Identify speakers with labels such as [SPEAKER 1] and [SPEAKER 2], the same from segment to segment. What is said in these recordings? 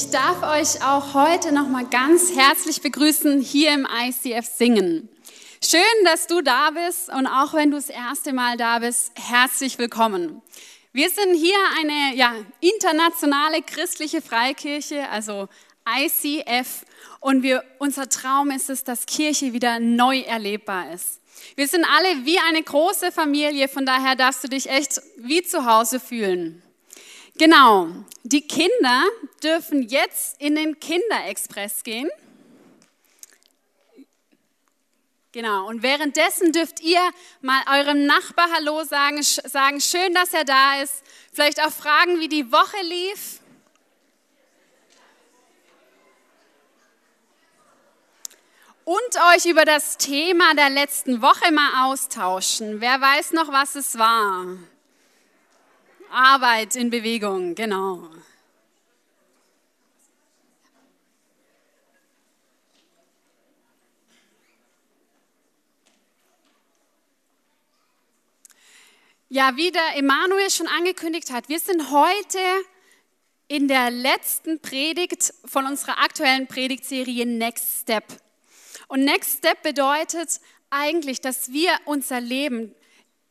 [SPEAKER 1] ich darf euch auch heute noch mal ganz herzlich begrüßen hier im ICF Singen. Schön, dass du da bist und auch wenn du das erste Mal da bist, herzlich willkommen. Wir sind hier eine ja, internationale christliche Freikirche, also ICF, und wir, unser Traum ist es, dass Kirche wieder neu erlebbar ist. Wir sind alle wie eine große Familie, von daher darfst du dich echt wie zu Hause fühlen. Genau, die Kinder dürfen jetzt in den Kinderexpress gehen. Genau, und währenddessen dürft ihr mal eurem Nachbar Hallo sagen, sagen, schön, dass er da ist. Vielleicht auch fragen, wie die Woche lief. Und euch über das Thema der letzten Woche mal austauschen. Wer weiß noch, was es war? Arbeit in Bewegung, genau. Ja, wie der Emanuel schon angekündigt hat, wir sind heute in der letzten Predigt von unserer aktuellen Predigtserie Next Step. Und Next Step bedeutet eigentlich, dass wir unser Leben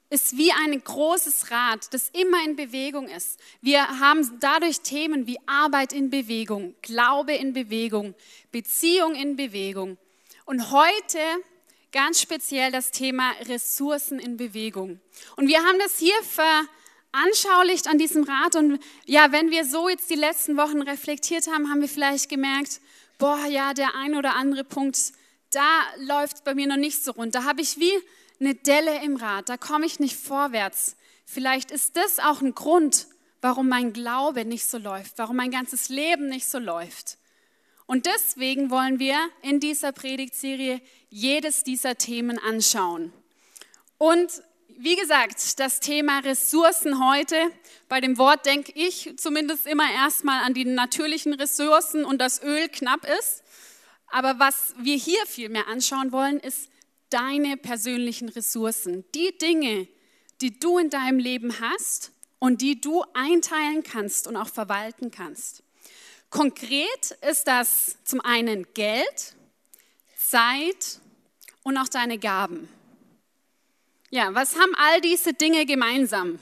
[SPEAKER 1] ist wie ein großes Rad, das immer in Bewegung ist. Wir haben dadurch Themen wie Arbeit in Bewegung, Glaube in Bewegung, Beziehung in Bewegung. Und heute ganz speziell das Thema Ressourcen in Bewegung. Und wir haben das hier veranschaulicht an diesem Rad. Und ja, wenn wir so jetzt die letzten Wochen reflektiert haben, haben wir vielleicht gemerkt, boah, ja, der ein oder andere Punkt, da läuft bei mir noch nicht so rund. Da habe ich wie eine Delle im Rad, da komme ich nicht vorwärts. Vielleicht ist das auch ein Grund, warum mein Glaube nicht so läuft, warum mein ganzes Leben nicht so läuft. Und deswegen wollen wir in dieser Predigtserie jedes dieser Themen anschauen. Und wie gesagt, das Thema Ressourcen heute, bei dem Wort denke ich zumindest immer erstmal an die natürlichen Ressourcen und das Öl knapp ist. Aber was wir hier viel mehr anschauen wollen, ist deine persönlichen Ressourcen, die Dinge, die du in deinem Leben hast und die du einteilen kannst und auch verwalten kannst. Konkret ist das zum einen Geld, Zeit und auch deine Gaben. Ja, was haben all diese Dinge gemeinsam?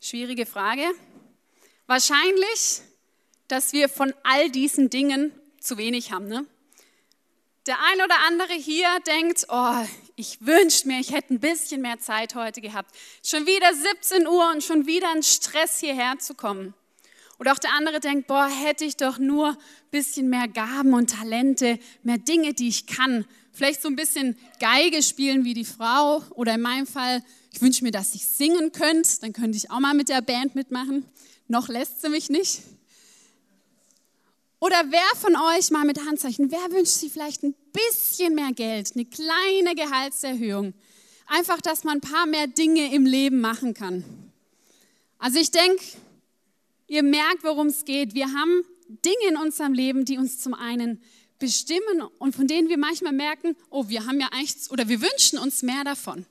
[SPEAKER 1] Schwierige Frage. Wahrscheinlich, dass wir von all diesen Dingen zu wenig haben. Ne? Der ein oder andere hier denkt, oh, ich wünschte mir, ich hätte ein bisschen mehr Zeit heute gehabt. Schon wieder 17 Uhr und schon wieder ein Stress hierher zu kommen. Oder auch der andere denkt, boah, hätte ich doch nur ein bisschen mehr Gaben und Talente, mehr Dinge, die ich kann. Vielleicht so ein bisschen Geige spielen wie die Frau. Oder in meinem Fall, ich wünsche mir, dass ich singen könnte. Dann könnte ich auch mal mit der Band mitmachen. Noch lässt sie mich nicht. Oder wer von euch mal mit Handzeichen, wer wünscht sich vielleicht ein bisschen mehr Geld, eine kleine Gehaltserhöhung? Einfach, dass man ein paar mehr Dinge im Leben machen kann. Also ich denke, ihr merkt, worum es geht. Wir haben Dinge in unserem Leben, die uns zum einen bestimmen und von denen wir manchmal merken, oh, wir haben ja eigentlich, oder wir wünschen uns mehr davon.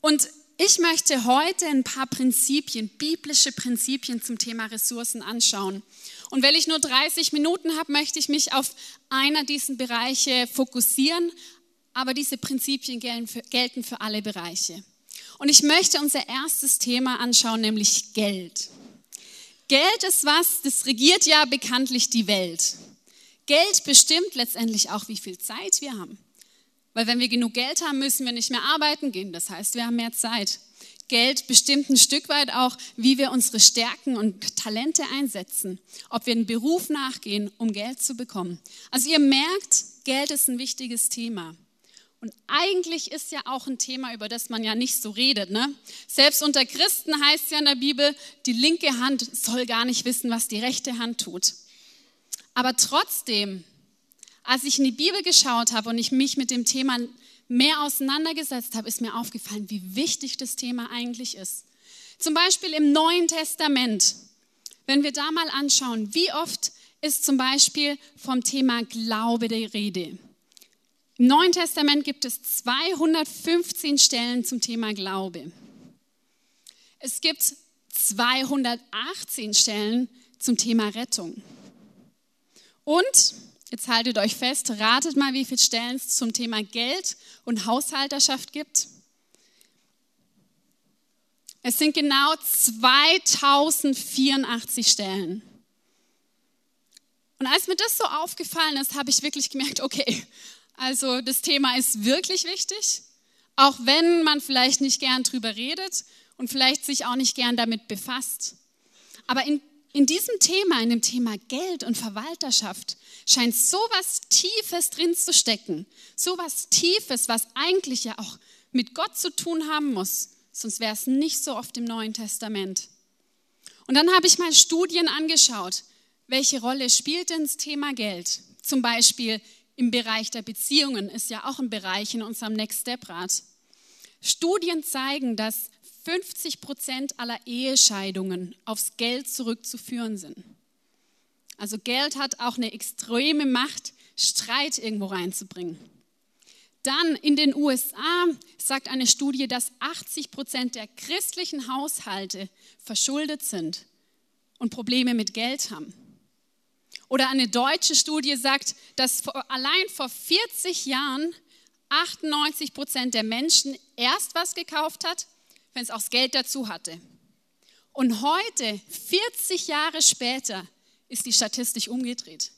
[SPEAKER 1] Und ich möchte heute ein paar Prinzipien, biblische Prinzipien zum Thema Ressourcen anschauen. Und weil ich nur 30 Minuten habe, möchte ich mich auf einer dieser Bereiche fokussieren. Aber diese Prinzipien gelten für alle Bereiche. Und ich möchte unser erstes Thema anschauen, nämlich Geld. Geld ist was, das regiert ja bekanntlich die Welt. Geld bestimmt letztendlich auch, wie viel Zeit wir haben. Weil wenn wir genug Geld haben, müssen wir nicht mehr arbeiten gehen. Das heißt, wir haben mehr Zeit. Geld bestimmt ein Stück weit auch, wie wir unsere Stärken und Talente einsetzen, ob wir einen Beruf nachgehen, um Geld zu bekommen. Also ihr merkt, Geld ist ein wichtiges Thema. Und eigentlich ist ja auch ein Thema, über das man ja nicht so redet. Ne? Selbst unter Christen heißt es ja in der Bibel, die linke Hand soll gar nicht wissen, was die rechte Hand tut. Aber trotzdem, als ich in die Bibel geschaut habe und ich mich mit dem Thema mehr auseinandergesetzt habe, ist mir aufgefallen, wie wichtig das Thema eigentlich ist. Zum Beispiel im Neuen Testament, wenn wir da mal anschauen, wie oft ist zum Beispiel vom Thema Glaube die Rede. Im Neuen Testament gibt es 215 Stellen zum Thema Glaube. Es gibt 218 Stellen zum Thema Rettung. Und, jetzt haltet euch fest, ratet mal, wie viele Stellen es zum Thema Geld und Haushalterschaft gibt. Es sind genau 2084 Stellen. Und als mir das so aufgefallen ist, habe ich wirklich gemerkt, okay, also das Thema ist wirklich wichtig, auch wenn man vielleicht nicht gern drüber redet und vielleicht sich auch nicht gern damit befasst. Aber in, in diesem Thema, in dem Thema Geld und Verwalterschaft, scheint so was Tiefes drin zu stecken. So was Tiefes, was eigentlich ja auch mit Gott zu tun haben muss. Sonst wäre es nicht so oft im Neuen Testament. Und dann habe ich mal Studien angeschaut. Welche Rolle spielt denn das Thema Geld? Zum Beispiel im Bereich der Beziehungen ist ja auch ein Bereich in unserem Next Step Rat. Studien zeigen, dass 50 Prozent aller Ehescheidungen aufs Geld zurückzuführen sind. Also Geld hat auch eine extreme Macht, Streit irgendwo reinzubringen. Dann in den USA sagt eine Studie, dass 80 Prozent der christlichen Haushalte verschuldet sind und Probleme mit Geld haben. Oder eine deutsche Studie sagt, dass allein vor 40 Jahren 98 Prozent der Menschen erst was gekauft hat, wenn es auch das Geld dazu hatte. Und heute, 40 Jahre später, ist die Statistik umgedreht.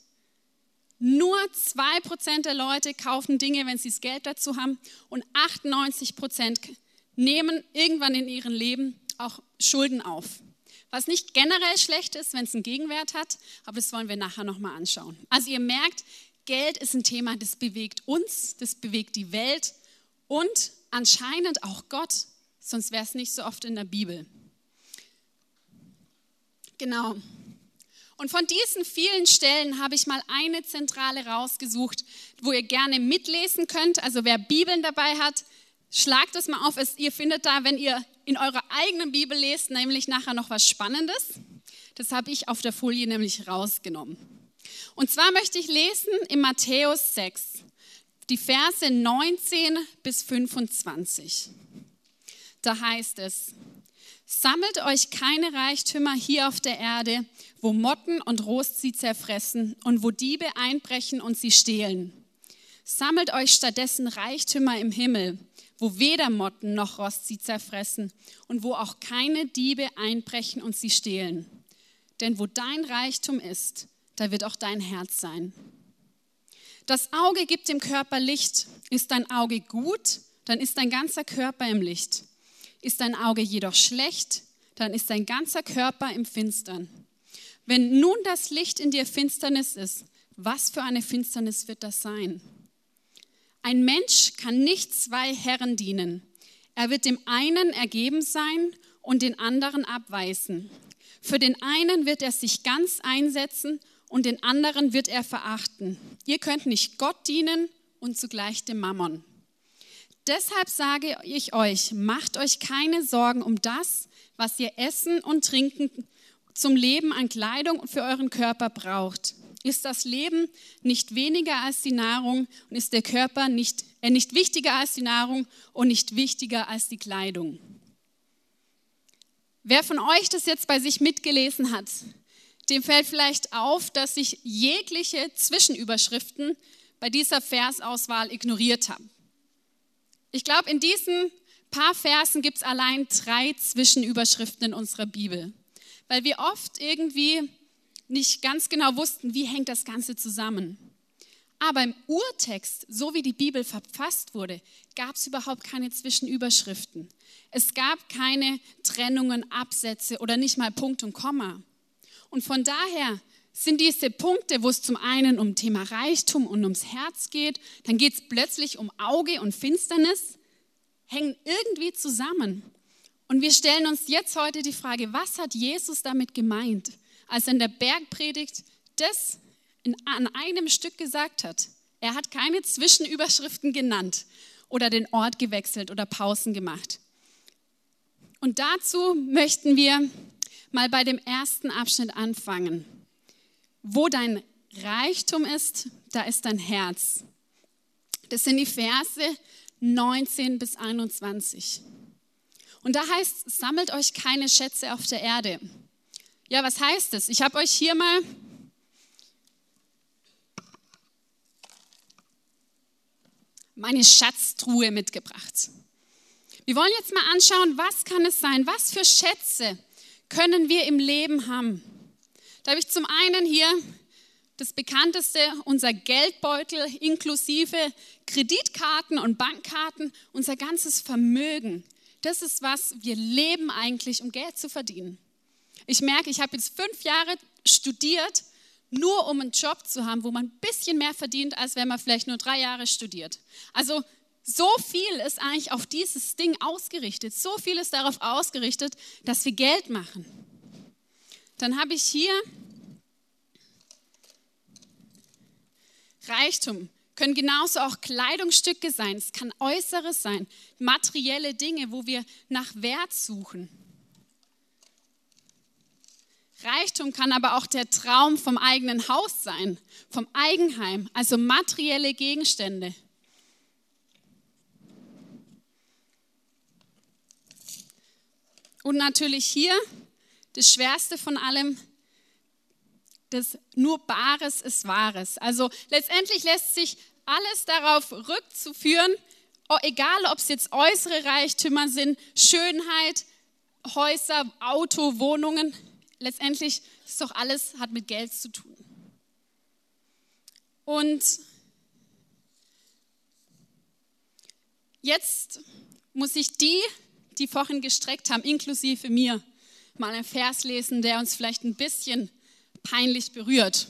[SPEAKER 1] Nur 2% der Leute kaufen Dinge, wenn sie das Geld dazu haben und 98% nehmen irgendwann in ihrem Leben auch Schulden auf. Was nicht generell schlecht ist, wenn es einen Gegenwert hat, aber das wollen wir nachher nochmal anschauen. Also ihr merkt, Geld ist ein Thema, das bewegt uns, das bewegt die Welt und anscheinend auch Gott, sonst wäre es nicht so oft in der Bibel. Genau. Und von diesen vielen Stellen habe ich mal eine zentrale rausgesucht, wo ihr gerne mitlesen könnt. Also wer Bibeln dabei hat, schlagt es mal auf. Ihr findet da, wenn ihr in eurer eigenen Bibel lest, nämlich nachher noch was Spannendes. Das habe ich auf der Folie nämlich rausgenommen. Und zwar möchte ich lesen in Matthäus 6, die Verse 19 bis 25. Da heißt es, sammelt euch keine Reichtümer hier auf der Erde, wo Motten und Rost sie zerfressen und wo Diebe einbrechen und sie stehlen. Sammelt euch stattdessen Reichtümer im Himmel, wo weder Motten noch Rost sie zerfressen und wo auch keine Diebe einbrechen und sie stehlen. Denn wo dein Reichtum ist, da wird auch dein Herz sein. Das Auge gibt dem Körper Licht. Ist dein Auge gut, dann ist dein ganzer Körper im Licht. Ist dein Auge jedoch schlecht, dann ist dein ganzer Körper im Finstern. Wenn nun das Licht in dir Finsternis ist, was für eine Finsternis wird das sein? Ein Mensch kann nicht zwei Herren dienen. Er wird dem einen ergeben sein und den anderen abweisen. Für den einen wird er sich ganz einsetzen und den anderen wird er verachten. Ihr könnt nicht Gott dienen und zugleich dem Mammon. Deshalb sage ich euch, macht euch keine Sorgen um das, was ihr essen und trinken zum Leben an Kleidung für euren Körper braucht. Ist das Leben nicht weniger als die Nahrung und ist der Körper nicht, äh, nicht wichtiger als die Nahrung und nicht wichtiger als die Kleidung? Wer von euch das jetzt bei sich mitgelesen hat, dem fällt vielleicht auf, dass ich jegliche Zwischenüberschriften bei dieser Versauswahl ignoriert habe. Ich glaube, in diesen paar Versen gibt es allein drei Zwischenüberschriften in unserer Bibel, weil wir oft irgendwie nicht ganz genau wussten, wie hängt das Ganze zusammen. Aber im Urtext, so wie die Bibel verfasst wurde, gab es überhaupt keine Zwischenüberschriften. Es gab keine Trennungen, Absätze oder nicht mal Punkt und Komma. Und von daher sind diese Punkte, wo es zum einen um Thema Reichtum und ums Herz geht, dann geht es plötzlich um Auge und Finsternis, hängen irgendwie zusammen. Und wir stellen uns jetzt heute die Frage, was hat Jesus damit gemeint? als er in der Bergpredigt das in, an einem Stück gesagt hat. Er hat keine Zwischenüberschriften genannt oder den Ort gewechselt oder Pausen gemacht. Und dazu möchten wir mal bei dem ersten Abschnitt anfangen. Wo dein Reichtum ist, da ist dein Herz. Das sind die Verse 19 bis 21. Und da heißt, sammelt euch keine Schätze auf der Erde. Ja, was heißt das? Ich habe euch hier mal meine Schatztruhe mitgebracht. Wir wollen jetzt mal anschauen, was kann es sein? Was für Schätze können wir im Leben haben? Da habe ich zum einen hier das bekannteste, unser Geldbeutel inklusive Kreditkarten und Bankkarten, unser ganzes Vermögen. Das ist was, wir leben eigentlich, um Geld zu verdienen. Ich merke, ich habe jetzt fünf Jahre studiert, nur um einen Job zu haben, wo man ein bisschen mehr verdient, als wenn man vielleicht nur drei Jahre studiert. Also so viel ist eigentlich auf dieses Ding ausgerichtet. So viel ist darauf ausgerichtet, dass wir Geld machen. Dann habe ich hier Reichtum. Können genauso auch Kleidungsstücke sein. Es kann Äußeres sein. Materielle Dinge, wo wir nach Wert suchen. Reichtum kann aber auch der Traum vom eigenen Haus sein, vom Eigenheim, also materielle Gegenstände. Und natürlich hier das Schwerste von allem, das nur Bares ist Wahres. Also letztendlich lässt sich alles darauf rückzuführen, egal ob es jetzt äußere Reichtümer sind, Schönheit, Häuser, Auto, Wohnungen, letztendlich ist doch alles, hat mit Geld zu tun. Und jetzt muss ich die die vorhin gestreckt haben, inklusive mir, mal einen Vers lesen, der uns vielleicht ein bisschen peinlich berührt.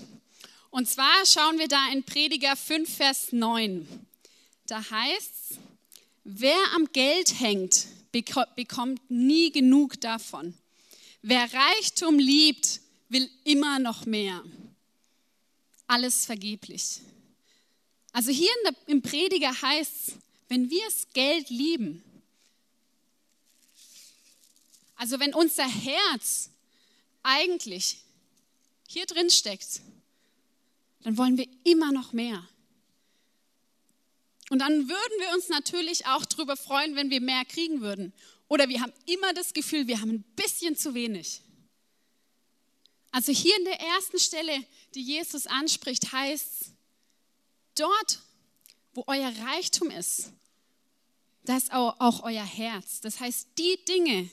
[SPEAKER 1] Und zwar schauen wir da in Prediger 5, Vers 9. Da heißt es, wer am Geld hängt, bekommt nie genug davon. Wer Reichtum liebt, will immer noch mehr. Alles vergeblich. Also hier im Prediger heißt es, wenn wir das Geld lieben, also wenn unser Herz eigentlich hier drin steckt, dann wollen wir immer noch mehr. Und dann würden wir uns natürlich auch darüber freuen, wenn wir mehr kriegen würden. Oder wir haben immer das Gefühl, wir haben ein bisschen zu wenig. Also hier in der ersten Stelle, die Jesus anspricht, heißt, dort, wo euer Reichtum ist, da ist auch euer Herz. Das heißt, die Dinge,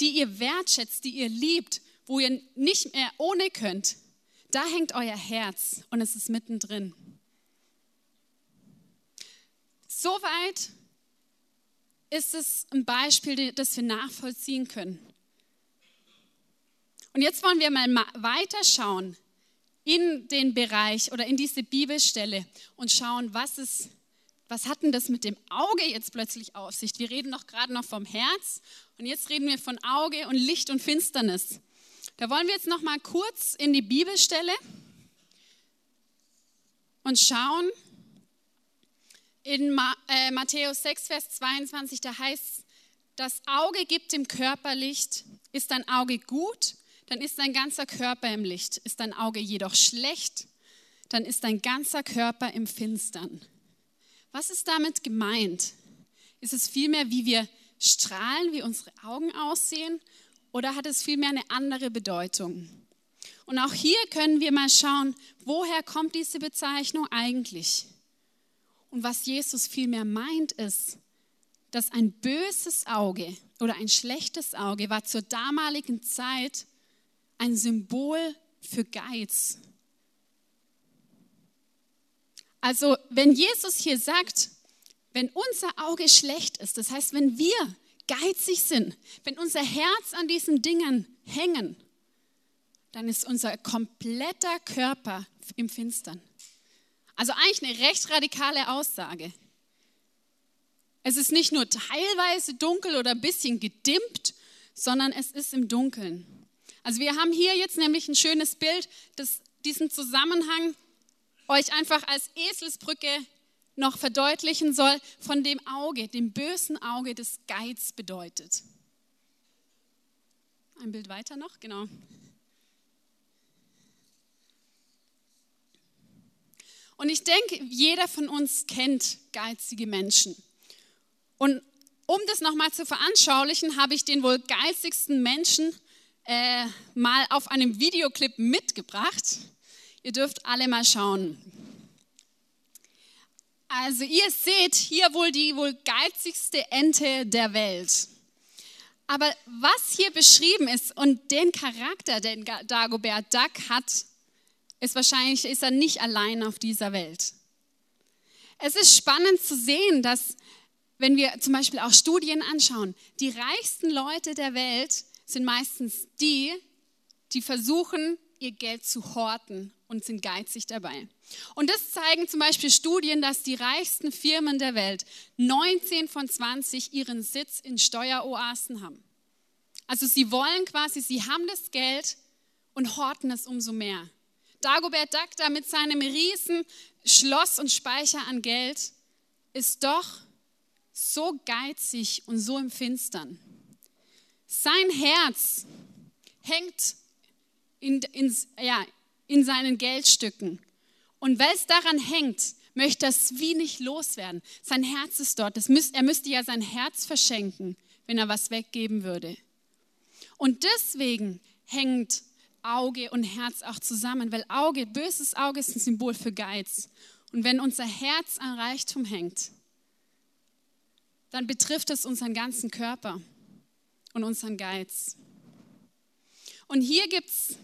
[SPEAKER 1] die ihr wertschätzt, die ihr liebt, wo ihr nicht mehr ohne könnt, da hängt euer Herz und es ist mittendrin. Soweit ist es ein Beispiel, das wir nachvollziehen können. Und jetzt wollen wir mal weiterschauen in den Bereich oder in diese Bibelstelle und schauen, was ist was hat denn das mit dem Auge jetzt plötzlich auf sich? Wir reden noch gerade noch vom Herz und jetzt reden wir von Auge und Licht und Finsternis. Da wollen wir jetzt noch mal kurz in die Bibelstelle und schauen. In äh, Matthäus 6, Vers 22, da heißt das Auge gibt dem Körper Licht. Ist dein Auge gut, dann ist dein ganzer Körper im Licht. Ist dein Auge jedoch schlecht, dann ist dein ganzer Körper im Finstern. Was ist damit gemeint? Ist es vielmehr, wie wir strahlen, wie unsere Augen aussehen, oder hat es vielmehr eine andere Bedeutung? Und auch hier können wir mal schauen, woher kommt diese Bezeichnung eigentlich? Und was Jesus vielmehr meint ist, dass ein böses Auge oder ein schlechtes Auge war zur damaligen Zeit ein Symbol für Geiz. Also wenn Jesus hier sagt, wenn unser Auge schlecht ist, das heißt, wenn wir geizig sind, wenn unser Herz an diesen Dingen hängen, dann ist unser kompletter Körper im Finstern. Also eigentlich eine recht radikale Aussage. Es ist nicht nur teilweise dunkel oder ein bisschen gedimmt, sondern es ist im Dunkeln. Also wir haben hier jetzt nämlich ein schönes Bild, das diesen Zusammenhang euch einfach als Eselsbrücke noch verdeutlichen soll, von dem Auge, dem bösen Auge des Geiz bedeutet. Ein Bild weiter noch, genau. Und ich denke, jeder von uns kennt geizige Menschen. Und um das nochmal zu veranschaulichen, habe ich den wohl geistigsten Menschen äh, mal auf einem Videoclip mitgebracht. Ihr dürft alle mal schauen. Also ihr seht hier wohl die wohl geizigste Ente der Welt. Aber was hier beschrieben ist und den Charakter, den Dagobert Duck hat, ist wahrscheinlich, ist er nicht allein auf dieser Welt. Es ist spannend zu sehen, dass, wenn wir zum Beispiel auch Studien anschauen, die reichsten Leute der Welt sind meistens die, die versuchen, ihr Geld zu horten und sind geizig dabei. Und das zeigen zum Beispiel Studien, dass die reichsten Firmen der Welt 19 von 20 ihren Sitz in Steueroasen haben. Also sie wollen quasi, sie haben das Geld und horten es umso mehr. Dagobert Duck da mit seinem riesen Schloss und Speicher an Geld ist doch so geizig und so im Finstern. Sein Herz hängt in, in, ja, in seinen Geldstücken. Und weil es daran hängt, möchte es wie nicht loswerden. Sein Herz ist dort. Müsst, er müsste ja sein Herz verschenken, wenn er was weggeben würde. Und deswegen hängt Auge und Herz auch zusammen, weil Auge, böses Auge ist ein Symbol für Geiz. Und wenn unser Herz an Reichtum hängt, dann betrifft es unseren ganzen Körper und unseren Geiz. Und hier gibt es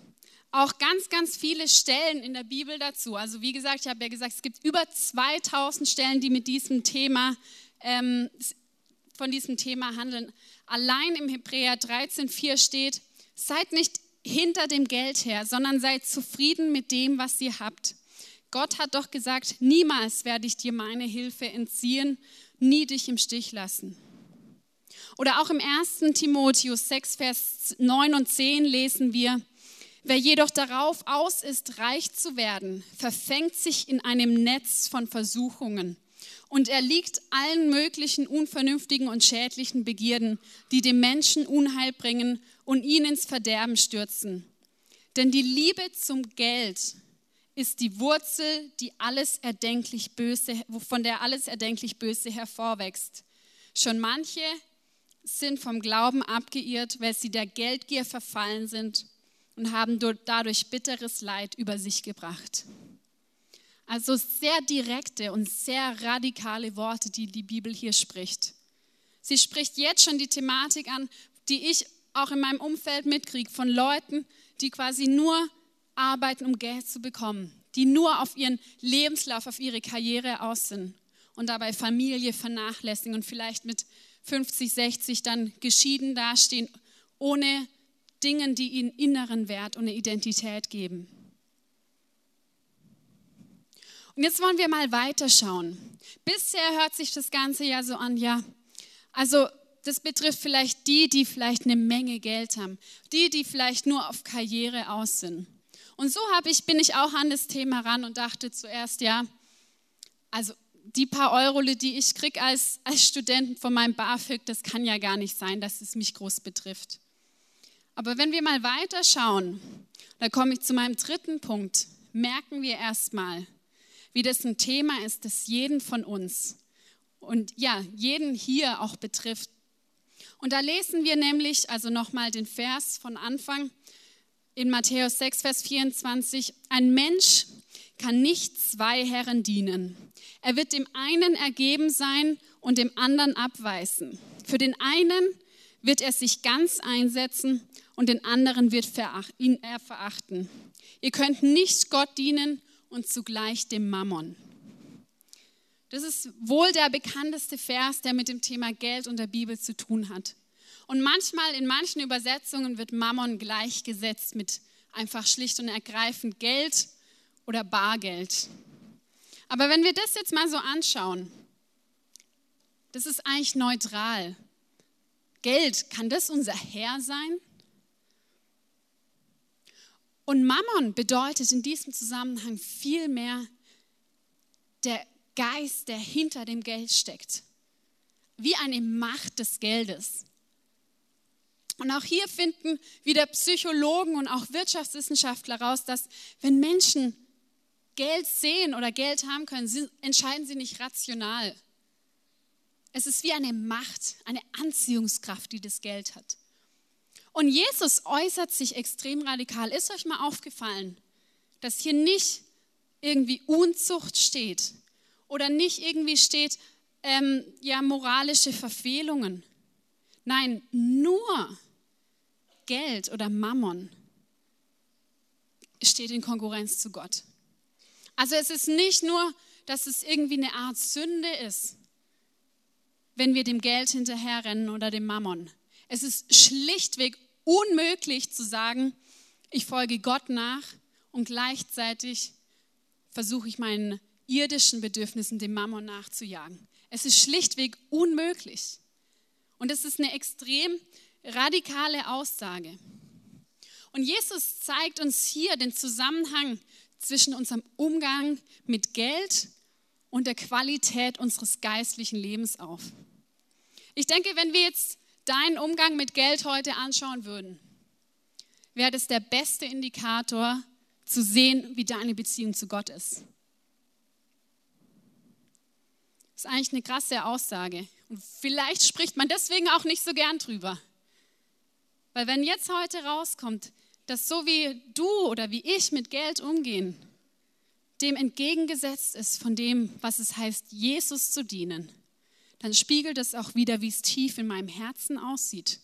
[SPEAKER 1] auch ganz, ganz viele Stellen in der Bibel dazu. Also wie gesagt, ich habe ja gesagt, es gibt über 2000 Stellen, die mit diesem Thema, ähm, von diesem Thema handeln. Allein im Hebräer 13,4 steht, seid nicht hinter dem Geld her, sondern seid zufrieden mit dem, was ihr habt. Gott hat doch gesagt, niemals werde ich dir meine Hilfe entziehen, nie dich im Stich lassen. Oder auch im 1. Timotheus 6, Vers 9 und 10 lesen wir, wer jedoch darauf aus ist, reich zu werden, verfängt sich in einem Netz von Versuchungen und er liegt allen möglichen unvernünftigen und schädlichen Begierden, die dem Menschen Unheil bringen und ihn ins Verderben stürzen. Denn die Liebe zum Geld ist die Wurzel, die alles erdenklich Böse, von der alles erdenklich Böse hervorwächst. Schon manche sind vom Glauben abgeirrt, weil sie der Geldgier verfallen sind und haben dadurch bitteres Leid über sich gebracht. Also sehr direkte und sehr radikale Worte, die die Bibel hier spricht. Sie spricht jetzt schon die Thematik an, die ich auch in meinem Umfeld mitkriege, von Leuten, die quasi nur arbeiten, um Geld zu bekommen, die nur auf ihren Lebenslauf, auf ihre Karriere aus sind und dabei Familie vernachlässigen und vielleicht mit 50, 60 dann geschieden dastehen, ohne Dingen, die ihnen inneren Wert und eine Identität geben. Und jetzt wollen wir mal weiterschauen. Bisher hört sich das Ganze ja so an, ja, also das betrifft vielleicht die, die vielleicht eine Menge Geld haben, die, die vielleicht nur auf Karriere aus sind. Und so habe ich, bin ich auch an das Thema ran und dachte zuerst, ja, also die paar Euro, die ich kriege als, als Student von meinem BAföG, das kann ja gar nicht sein, dass es mich groß betrifft. Aber wenn wir mal weiter schauen, da komme ich zu meinem dritten Punkt, merken wir erstmal, wie das ein Thema ist, das jeden von uns und ja, jeden hier auch betrifft. Und da lesen wir nämlich, also nochmal den Vers von Anfang in Matthäus 6, Vers 24, ein Mensch kann nicht zwei Herren dienen. Er wird dem einen ergeben sein und dem anderen abweisen. Für den einen wird er sich ganz einsetzen und den anderen wird ihn er verachten. Ihr könnt nicht Gott dienen und zugleich dem Mammon. Das ist wohl der bekannteste Vers, der mit dem Thema Geld und der Bibel zu tun hat. Und manchmal in manchen Übersetzungen wird Mammon gleichgesetzt mit einfach schlicht und ergreifend Geld oder Bargeld. Aber wenn wir das jetzt mal so anschauen, das ist eigentlich neutral. Geld, kann das unser Herr sein? Und Mammon bedeutet in diesem Zusammenhang viel mehr der Geist, der hinter dem Geld steckt. Wie eine Macht des Geldes. Und auch hier finden wieder Psychologen und auch Wirtschaftswissenschaftler raus, dass wenn Menschen Geld sehen oder Geld haben können, entscheiden sie nicht rational. Es ist wie eine Macht, eine Anziehungskraft, die das Geld hat. Und Jesus äußert sich extrem radikal. Ist euch mal aufgefallen, dass hier nicht irgendwie Unzucht steht oder nicht irgendwie steht, ähm, ja, moralische Verfehlungen. Nein, nur Geld oder Mammon steht in Konkurrenz zu Gott. Also es ist nicht nur, dass es irgendwie eine Art Sünde ist, wenn wir dem Geld hinterherrennen oder dem Mammon. Es ist schlichtweg unmöglich zu sagen, ich folge Gott nach und gleichzeitig versuche ich meinen irdischen Bedürfnissen dem Mammon nachzujagen. Es ist schlichtweg unmöglich. Und es ist eine extrem radikale Aussage. Und Jesus zeigt uns hier den Zusammenhang zwischen unserem Umgang mit Geld und der Qualität unseres geistlichen Lebens auf. Ich denke, wenn wir jetzt deinen Umgang mit Geld heute anschauen würden, wäre das der beste Indikator zu sehen, wie deine Beziehung zu Gott ist. Das ist eigentlich eine krasse Aussage. Und vielleicht spricht man deswegen auch nicht so gern drüber. Weil wenn jetzt heute rauskommt, dass so wie du oder wie ich mit Geld umgehen, dem entgegengesetzt ist von dem, was es heißt, Jesus zu dienen, dann spiegelt es auch wieder, wie es tief in meinem Herzen aussieht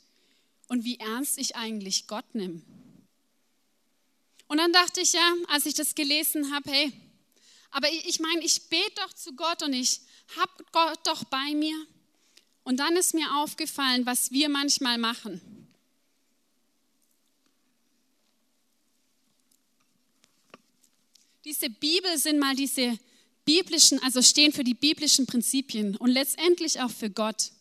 [SPEAKER 1] und wie ernst ich eigentlich Gott nehme. Und dann dachte ich ja, als ich das gelesen habe, hey, aber ich meine, ich bete doch zu Gott und ich habe Gott doch bei mir. Und dann ist mir aufgefallen, was wir manchmal machen. Diese Bibel sind mal diese biblischen, also stehen für die biblischen Prinzipien und letztendlich auch für Gott.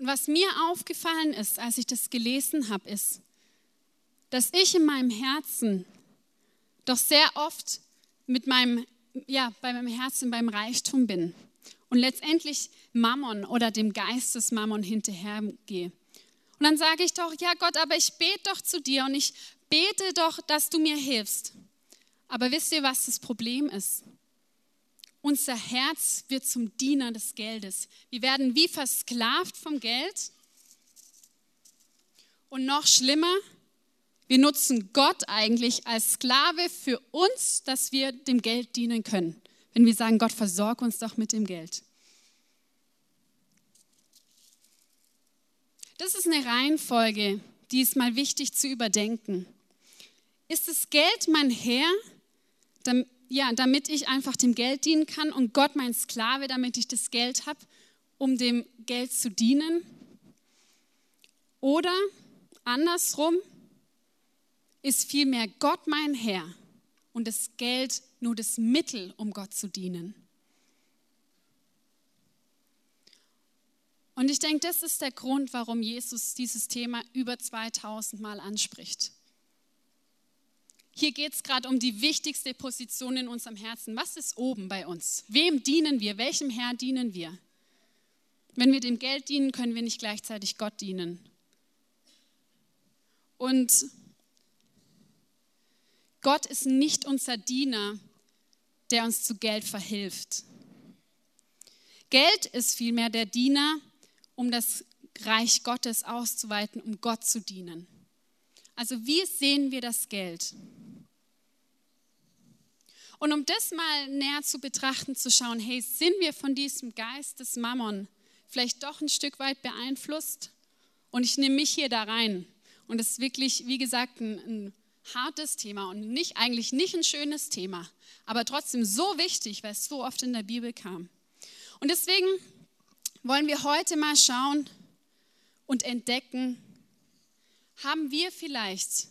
[SPEAKER 1] Und was mir aufgefallen ist, als ich das gelesen habe, ist, dass ich in meinem Herzen doch sehr oft mit meinem, ja, bei meinem Herzen beim Reichtum bin und letztendlich Mammon oder dem Geist des Mammon hinterhergehe. Und dann sage ich doch, ja Gott, aber ich bete doch zu dir und ich bete doch, dass du mir hilfst. Aber wisst ihr, was das Problem ist? Unser Herz wird zum Diener des Geldes. Wir werden wie versklavt vom Geld. Und noch schlimmer, wir nutzen Gott eigentlich als Sklave für uns, dass wir dem Geld dienen können. Wenn wir sagen, Gott, versorg uns doch mit dem Geld. Das ist eine Reihenfolge, die ist mal wichtig zu überdenken. Ist das Geld mein Herr, ja, damit ich einfach dem Geld dienen kann und Gott mein Sklave, damit ich das Geld habe, um dem Geld zu dienen. Oder andersrum ist vielmehr Gott mein Herr und das Geld nur das Mittel, um Gott zu dienen. Und ich denke, das ist der Grund, warum Jesus dieses Thema über 2000 Mal anspricht. Hier geht es gerade um die wichtigste Position in unserem Herzen. Was ist oben bei uns? Wem dienen wir? Welchem Herr dienen wir? Wenn wir dem Geld dienen, können wir nicht gleichzeitig Gott dienen. Und Gott ist nicht unser Diener, der uns zu Geld verhilft. Geld ist vielmehr der Diener, um das Reich Gottes auszuweiten, um Gott zu dienen. Also wie sehen wir das Geld? Und um das mal näher zu betrachten, zu schauen, hey, sind wir von diesem Geist des Mammon vielleicht doch ein Stück weit beeinflusst? Und ich nehme mich hier da rein. Und es ist wirklich, wie gesagt, ein, ein hartes Thema und nicht eigentlich nicht ein schönes Thema, aber trotzdem so wichtig, weil es so oft in der Bibel kam. Und deswegen wollen wir heute mal schauen und entdecken, haben wir vielleicht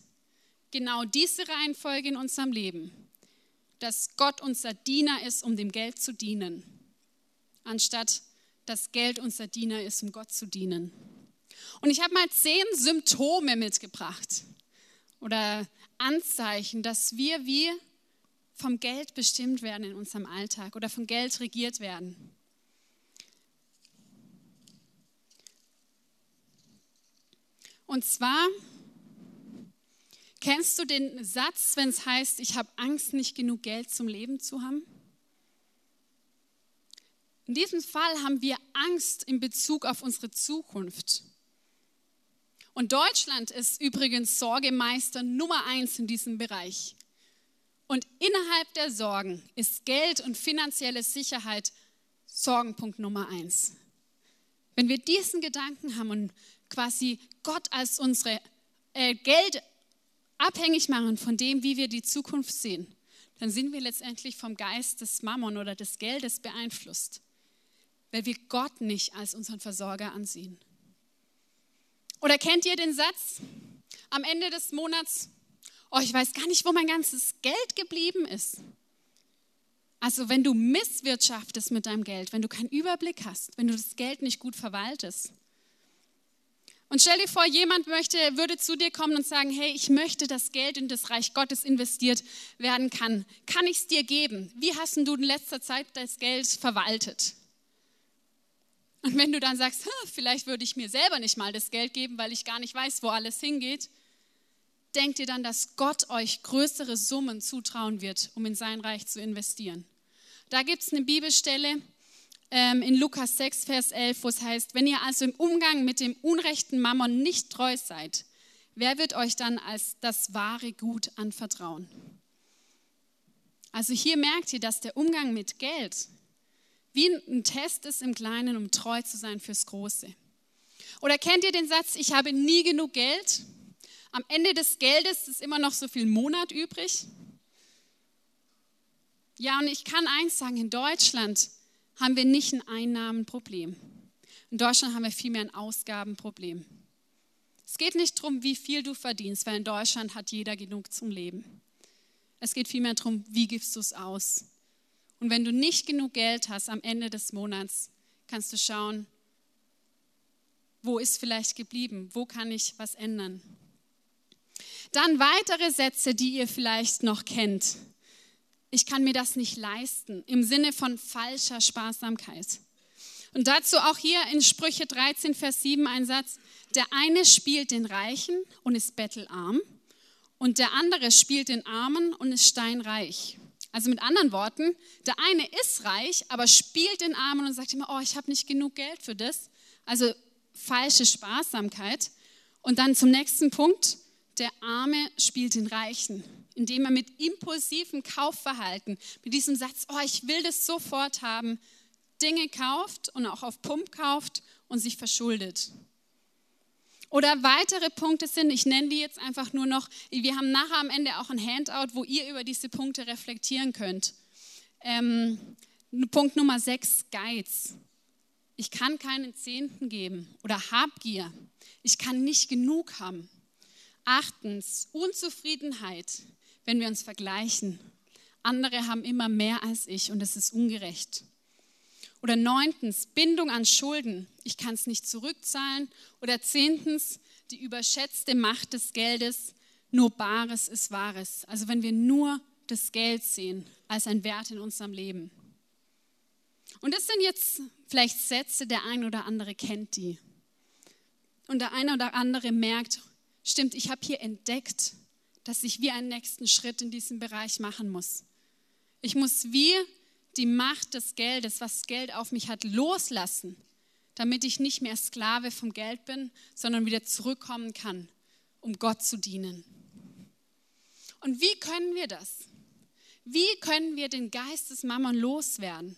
[SPEAKER 1] genau diese Reihenfolge in unserem Leben? Dass Gott unser Diener ist, um dem Geld zu dienen. anstatt dass Geld unser Diener ist, um Gott zu dienen. Und ich habe mal zehn Symptome mitgebracht oder Anzeichen, dass wir wie vom Geld bestimmt werden in unserem Alltag oder vom Geld regiert werden. Und zwar kennst du den Satz, wenn es heißt, ich habe Angst, nicht genug Geld zum Leben zu haben? In diesem Fall haben wir Angst in Bezug auf unsere Zukunft. Und Deutschland ist übrigens Sorgemeister Nummer eins in diesem Bereich. Und innerhalb der Sorgen ist Geld und finanzielle Sicherheit Sorgenpunkt Nummer eins. Wenn wir diesen Gedanken haben und quasi Gott als unsere äh, Geld abhängig machen von dem, wie wir die Zukunft sehen, dann sind wir letztendlich vom Geist des Mammon oder des Geldes beeinflusst weil wir Gott nicht als unseren Versorger ansehen. Oder kennt ihr den Satz am Ende des Monats, oh, ich weiß gar nicht, wo mein ganzes Geld geblieben ist. Also wenn du misswirtschaftest mit deinem Geld, wenn du keinen Überblick hast, wenn du das Geld nicht gut verwaltest. Und stell dir vor, jemand möchte, würde zu dir kommen und sagen, hey, ich möchte, dass Geld in das Reich Gottes investiert werden kann. Kann ich es dir geben? Wie hast du in letzter Zeit das Geld verwaltet? Und wenn du dann sagst, vielleicht würde ich mir selber nicht mal das Geld geben, weil ich gar nicht weiß, wo alles hingeht, denkt ihr dann, dass Gott euch größere Summen zutrauen wird, um in sein Reich zu investieren. Da gibt es eine Bibelstelle in Lukas 6, Vers 11, wo es heißt, wenn ihr also im Umgang mit dem unrechten Mammon nicht treu seid, wer wird euch dann als das wahre Gut anvertrauen? Also hier merkt ihr, dass der Umgang mit Geld wie ein Test ist im Kleinen, um treu zu sein fürs Große. Oder kennt ihr den Satz, ich habe nie genug Geld? Am Ende des Geldes ist immer noch so viel Monat übrig. Ja, und ich kann eins sagen, in Deutschland haben wir nicht ein Einnahmenproblem. In Deutschland haben wir vielmehr ein Ausgabenproblem. Es geht nicht darum, wie viel du verdienst, weil in Deutschland hat jeder genug zum Leben. Es geht vielmehr darum, wie gibst du es aus? Und wenn du nicht genug Geld hast am Ende des Monats, kannst du schauen, wo ist vielleicht geblieben, wo kann ich was ändern. Dann weitere Sätze, die ihr vielleicht noch kennt. Ich kann mir das nicht leisten, im Sinne von falscher Sparsamkeit. Und dazu auch hier in Sprüche 13, Vers 7 ein Satz. Der eine spielt den Reichen und ist bettelarm und der andere spielt den Armen und ist steinreich. Also mit anderen Worten, der eine ist reich, aber spielt den Armen und sagt immer, oh, ich habe nicht genug Geld für das. Also falsche Sparsamkeit. Und dann zum nächsten Punkt, der Arme spielt den Reichen, indem er mit impulsivem Kaufverhalten, mit diesem Satz, oh, ich will das sofort haben, Dinge kauft und auch auf Pump kauft und sich verschuldet. Oder weitere Punkte sind, ich nenne die jetzt einfach nur noch, wir haben nachher am Ende auch ein Handout, wo ihr über diese Punkte reflektieren könnt. Ähm, Punkt Nummer 6, Geiz. Ich kann keinen Zehnten geben oder Habgier. Ich kann nicht genug haben. Achtens, Unzufriedenheit, wenn wir uns vergleichen. Andere haben immer mehr als ich und es ist ungerecht. Oder neuntens, Bindung an Schulden. Ich kann es nicht zurückzahlen. Oder zehntens, die überschätzte Macht des Geldes. Nur Bares ist Wahres. Also wenn wir nur das Geld sehen als ein Wert in unserem Leben. Und das sind jetzt vielleicht Sätze, der ein oder andere kennt die. Und der eine oder andere merkt, stimmt, ich habe hier entdeckt, dass ich wie einen nächsten Schritt in diesem Bereich machen muss. Ich muss wie die Macht des Geldes, was Geld auf mich hat, loslassen, damit ich nicht mehr Sklave vom Geld bin, sondern wieder zurückkommen kann, um Gott zu dienen. Und wie können wir das? Wie können wir den Geist des Mammon loswerden?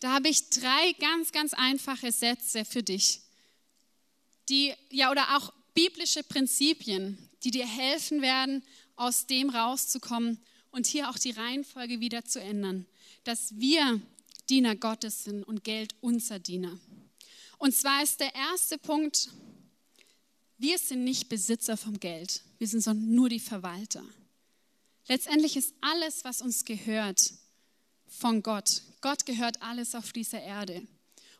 [SPEAKER 1] Da habe ich drei ganz, ganz einfache Sätze für dich, die ja oder auch biblische Prinzipien, die dir helfen werden, aus dem rauszukommen und hier auch die Reihenfolge wieder zu ändern dass wir Diener Gottes sind und Geld unser Diener. Und zwar ist der erste Punkt, wir sind nicht Besitzer vom Geld, wir sind sondern nur die Verwalter. Letztendlich ist alles, was uns gehört, von Gott. Gott gehört alles auf dieser Erde.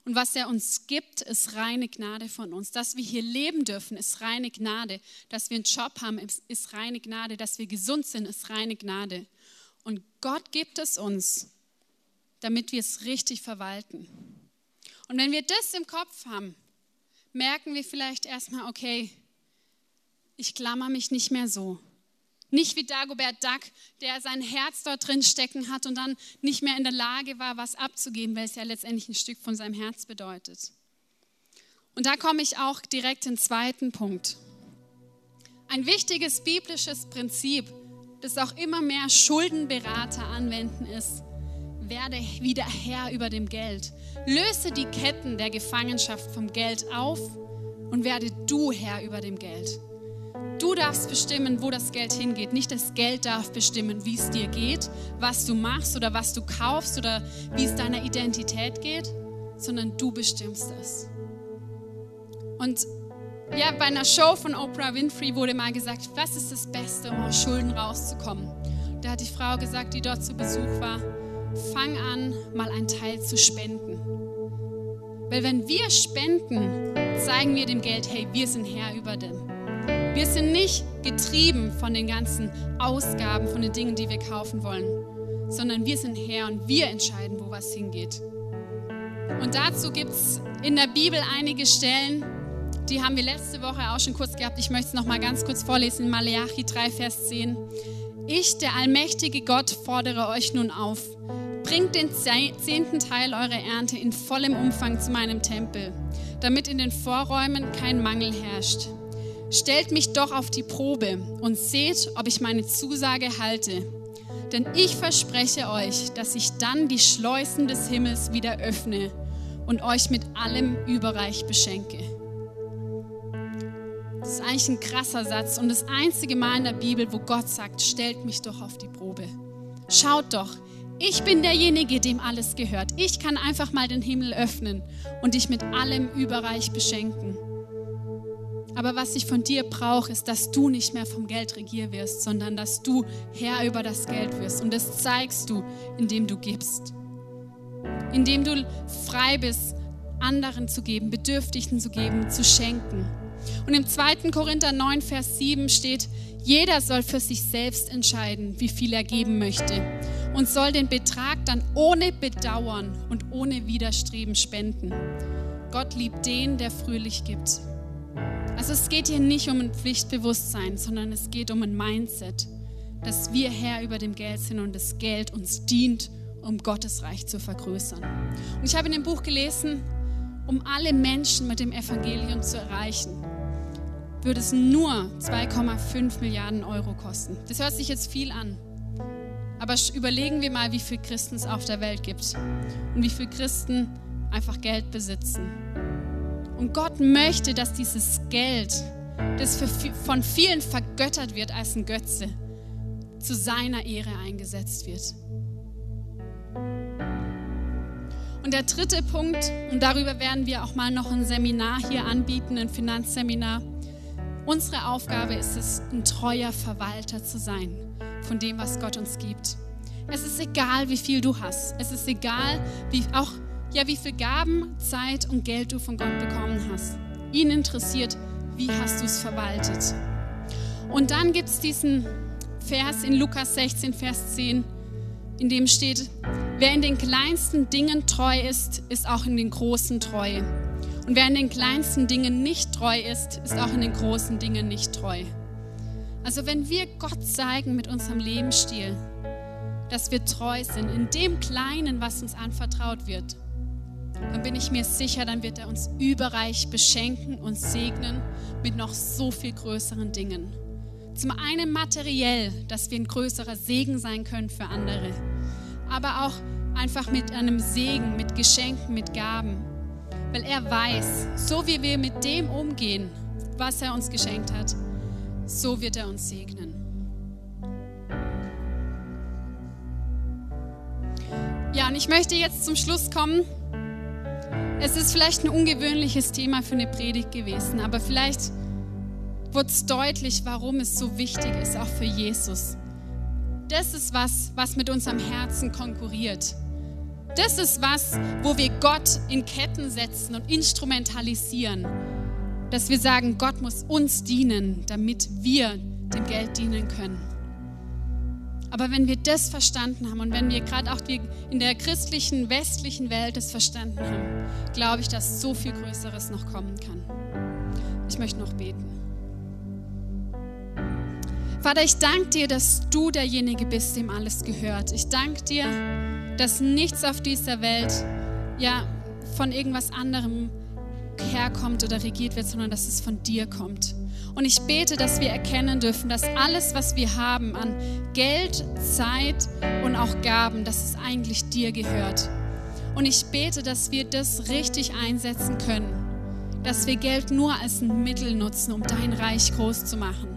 [SPEAKER 1] Und was er uns gibt, ist reine Gnade von uns. Dass wir hier leben dürfen, ist reine Gnade. Dass wir einen Job haben, ist reine Gnade. Dass wir gesund sind, ist reine Gnade. Und Gott gibt es uns, damit wir es richtig verwalten. Und wenn wir das im Kopf haben, merken wir vielleicht erstmal, okay, ich klammer mich nicht mehr so. Nicht wie Dagobert Duck, der sein Herz dort drin stecken hat und dann nicht mehr in der Lage war, was abzugeben, weil es ja letztendlich ein Stück von seinem Herz bedeutet. Und da komme ich auch direkt in den zweiten Punkt. Ein wichtiges biblisches Prinzip, das auch immer mehr Schuldenberater anwenden, ist, werde wieder Herr über dem Geld. Löse die Ketten der Gefangenschaft vom Geld auf und werde du Herr über dem Geld. Du darfst bestimmen, wo das Geld hingeht. Nicht das Geld darf bestimmen, wie es dir geht, was du machst oder was du kaufst oder wie es deiner Identität geht, sondern du bestimmst es. Und ja, bei einer Show von Oprah Winfrey wurde mal gesagt, was ist das Beste, um aus Schulden rauszukommen? Da hat die Frau gesagt, die dort zu Besuch war, fang an, mal einen Teil zu spenden. Weil wenn wir spenden, zeigen wir dem Geld, hey, wir sind Herr über dem. Wir sind nicht getrieben von den ganzen Ausgaben, von den Dingen, die wir kaufen wollen, sondern wir sind Herr und wir entscheiden, wo was hingeht. Und dazu gibt es in der Bibel einige Stellen, die haben wir letzte Woche auch schon kurz gehabt. Ich möchte es noch mal ganz kurz vorlesen Malachi 3, Vers 10. Ich, der allmächtige Gott, fordere euch nun auf. Bringt den zehnten Teil eurer Ernte in vollem Umfang zu meinem Tempel, damit in den Vorräumen kein Mangel herrscht. Stellt mich doch auf die Probe und seht, ob ich meine Zusage halte. Denn ich verspreche euch, dass ich dann die Schleusen des Himmels wieder öffne und euch mit allem überreich beschenke. Das ist eigentlich ein krasser Satz und das einzige Mal in der Bibel, wo Gott sagt, stellt mich doch auf die Probe. Schaut doch, ich bin derjenige, dem alles gehört. Ich kann einfach mal den Himmel öffnen und dich mit allem überreich beschenken. Aber was ich von dir brauche, ist, dass du nicht mehr vom Geld regier wirst, sondern dass du Herr über das Geld wirst. Und das zeigst du, indem du gibst. Indem du frei bist, anderen zu geben, Bedürftigen zu geben, zu schenken. Und im 2. Korinther 9, Vers 7 steht, jeder soll für sich selbst entscheiden, wie viel er geben möchte und soll den Betrag dann ohne Bedauern und ohne Widerstreben spenden. Gott liebt den, der fröhlich gibt. Also es geht hier nicht um ein Pflichtbewusstsein, sondern es geht um ein Mindset, dass wir Herr über dem Geld sind und das Geld uns dient, um Gottes Reich zu vergrößern. Und ich habe in dem Buch gelesen, um alle Menschen mit dem Evangelium zu erreichen, würde es nur 2,5 Milliarden Euro kosten. Das hört sich jetzt viel an. Aber überlegen wir mal, wie viele Christen es auf der Welt gibt und wie viele Christen einfach Geld besitzen und Gott möchte, dass dieses Geld, das von vielen vergöttert wird als ein Götze, zu seiner Ehre eingesetzt wird. Und der dritte Punkt, und darüber werden wir auch mal noch ein Seminar hier anbieten, ein Finanzseminar. Unsere Aufgabe ist es, ein treuer Verwalter zu sein von dem, was Gott uns gibt. Es ist egal, wie viel du hast. Es ist egal, wie auch ja, wie viel Gaben, Zeit und Geld du von Gott bekommen hast. Ihn interessiert, wie hast du es verwaltet. Und dann gibt es diesen Vers in Lukas 16, Vers 10, in dem steht, wer in den kleinsten Dingen treu ist, ist auch in den großen treu. Und wer in den kleinsten Dingen nicht treu ist, ist auch in den großen Dingen nicht treu. Also wenn wir Gott zeigen mit unserem Lebensstil, dass wir treu sind in dem Kleinen, was uns anvertraut wird, dann bin ich mir sicher, dann wird er uns überreich beschenken und segnen mit noch so viel größeren Dingen. Zum einen materiell, dass wir ein größerer Segen sein können für andere, aber auch einfach mit einem Segen, mit Geschenken, mit Gaben. Weil er weiß, so wie wir mit dem umgehen, was er uns geschenkt hat, so wird er uns segnen. Ja, und ich möchte jetzt zum Schluss kommen. Es ist vielleicht ein ungewöhnliches Thema für eine Predigt gewesen, aber vielleicht wurde es deutlich, warum es so wichtig ist, auch für Jesus, das ist was, was mit unserem Herzen konkurriert. Das ist was, wo wir Gott in Ketten setzen und instrumentalisieren. Dass wir sagen, Gott muss uns dienen, damit wir dem Geld dienen können. Aber wenn wir das verstanden haben und wenn wir gerade auch in der christlichen, westlichen Welt das verstanden haben, glaube ich, dass so viel Größeres noch kommen kann. Ich möchte noch beten. Vater, ich danke dir, dass du derjenige bist, dem alles gehört. Ich danke dir, dass nichts auf dieser Welt ja von irgendwas anderem herkommt oder regiert wird, sondern dass es von dir kommt. Und ich bete, dass wir erkennen dürfen, dass alles, was wir haben an Geld, Zeit und auch Gaben, dass es eigentlich dir gehört. Und ich bete, dass wir das richtig einsetzen können, dass wir Geld nur als ein Mittel nutzen, um dein Reich groß zu machen.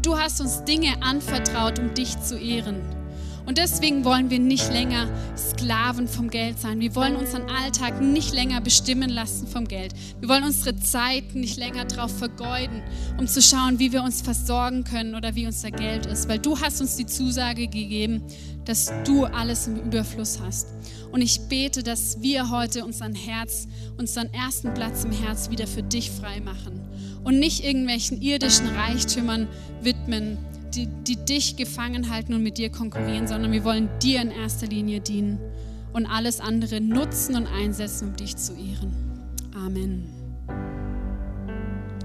[SPEAKER 1] Du hast uns Dinge anvertraut, um dich zu ehren. Und deswegen wollen wir nicht länger Sklaven vom Geld sein. Wir wollen unseren Alltag nicht länger bestimmen lassen vom Geld. Wir wollen unsere Zeit nicht länger darauf vergeuden, um zu schauen, wie wir uns versorgen können oder wie unser Geld ist. Weil du hast uns die Zusage gegeben, dass du alles im Überfluss hast. Und ich bete, dass wir heute unseren Herz, unseren ersten Platz im Herz wieder für dich frei machen und nicht irgendwelchen irdischen Reichtümern widmen, die, die dich gefangen halten und mit dir konkurrieren, sondern wir wollen dir in erster Linie dienen und alles andere nutzen und einsetzen, um dich zu ehren. Amen.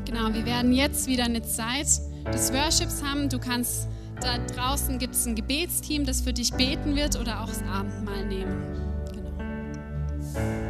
[SPEAKER 1] Genau, wir werden jetzt wieder eine Zeit des Worships haben. Du kannst, da draußen gibt es ein Gebetsteam, das für dich beten wird oder auch das Abendmahl nehmen. Genau.